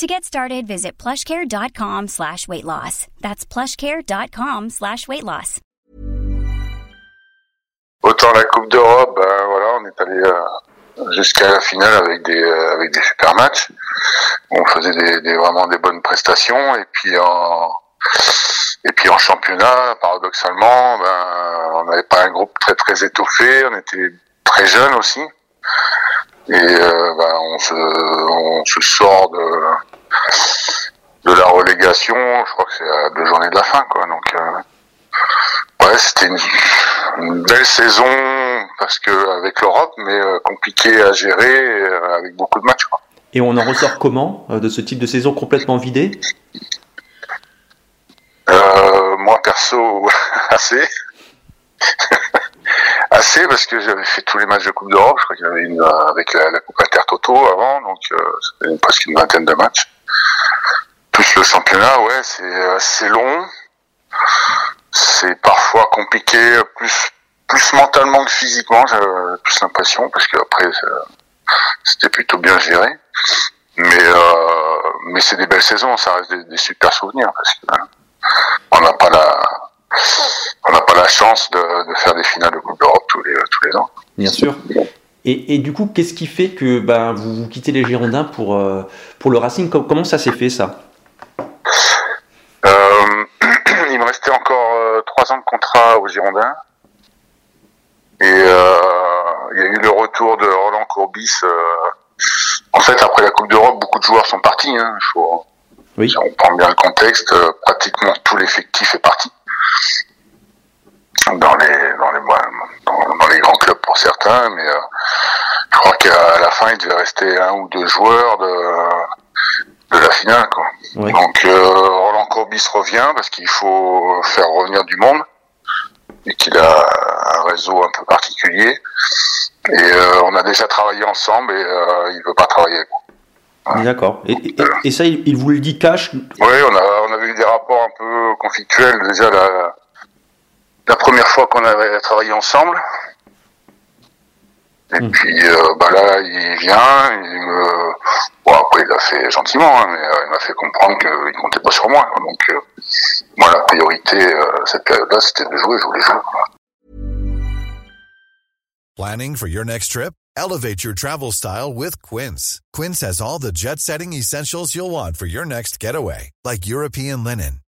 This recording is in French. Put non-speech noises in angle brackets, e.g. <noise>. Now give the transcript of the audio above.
To get started, visit plushcare.com slash weight loss. That's plushcare.com slash weight loss. Autant la Coupe d'Europe, ben voilà, on est allé euh, jusqu'à la finale avec des euh, avec des super matchs. On faisait des, vraiment des bonnes prestations et puis en et puis en championnat, paradoxalement, ben on n'avait pas un groupe très très étoffé, on était très jeunes aussi. Et euh, se on se sort de de la relégation, je crois que c'est à deux journées de la fin quoi. Donc euh, ouais, c'était une, une belle saison parce que avec l'Europe, mais euh, compliqué à gérer euh, avec beaucoup de matchs. Quoi. Et on en ressort comment euh, de ce type de saison complètement vidée? Moi perso, <laughs> assez. <laughs> assez parce que j'avais fait tous les matchs de Coupe d'Europe. Je crois qu'il y en avait une avec la, la Coupe Intertoto avant, donc c'était presque une vingtaine de matchs. Le championnat, ouais, c'est long. C'est parfois compliqué, plus plus mentalement que physiquement, j'ai plus l'impression, parce que après ça- c'était plutôt bien géré. Mais euh, mais c'est des belles saisons, ça reste des, super souvenirs parce que euh, on n'a pas la on n'a pas la chance de, faire des finales de Coupe d'Europe tous les tous les ans. Bien sûr. Et, et du coup, qu'est-ce qui fait que ben, vous, vous quittez les Girondins pour, euh, pour le Racing? Com- Comment ça s'est fait ça Euh, il me restait encore euh, trois ans de contrat aux Girondins. Et euh, il y a eu le retour de Roland Courbis. euh, en fait, après la Coupe d'Europe, beaucoup de joueurs sont partis. Hein, faut, Oui. si on prend bien le contexte, euh, pratiquement tout l'effectif est parti. Dans les, dans les, dans, dans les grands clubs pour certains, mais euh, je crois qu'à la fin, il devait rester un ou deux joueurs de, de la finale. Quoi. Oui. Donc euh, Courbis revient parce qu'il faut faire revenir du monde et qu'il a un réseau un peu particulier. Et euh, on a déjà travaillé ensemble et euh, il veut pas travailler avec moi. D'accord. Et, et- et ça, il, il vous le dit cash Oui, on a on avait eu des rapports un peu conflictuels déjà la la première fois qu'on avait travaillé ensemble. Et Mm. puis euh, bah là il vient, il me bon après il l'a fait gentiment, hein, mais euh, il m'a fait comprendre qu'il comptait pas sur moi. quoi. Donc euh, moi la priorité euh, cette période-là c'était de jouer, je voulais jouer. Planning for your next trip? Elevate your travel style with Quince. Quince has all the jet setting essentials you'll want for your next getaway, like European linen,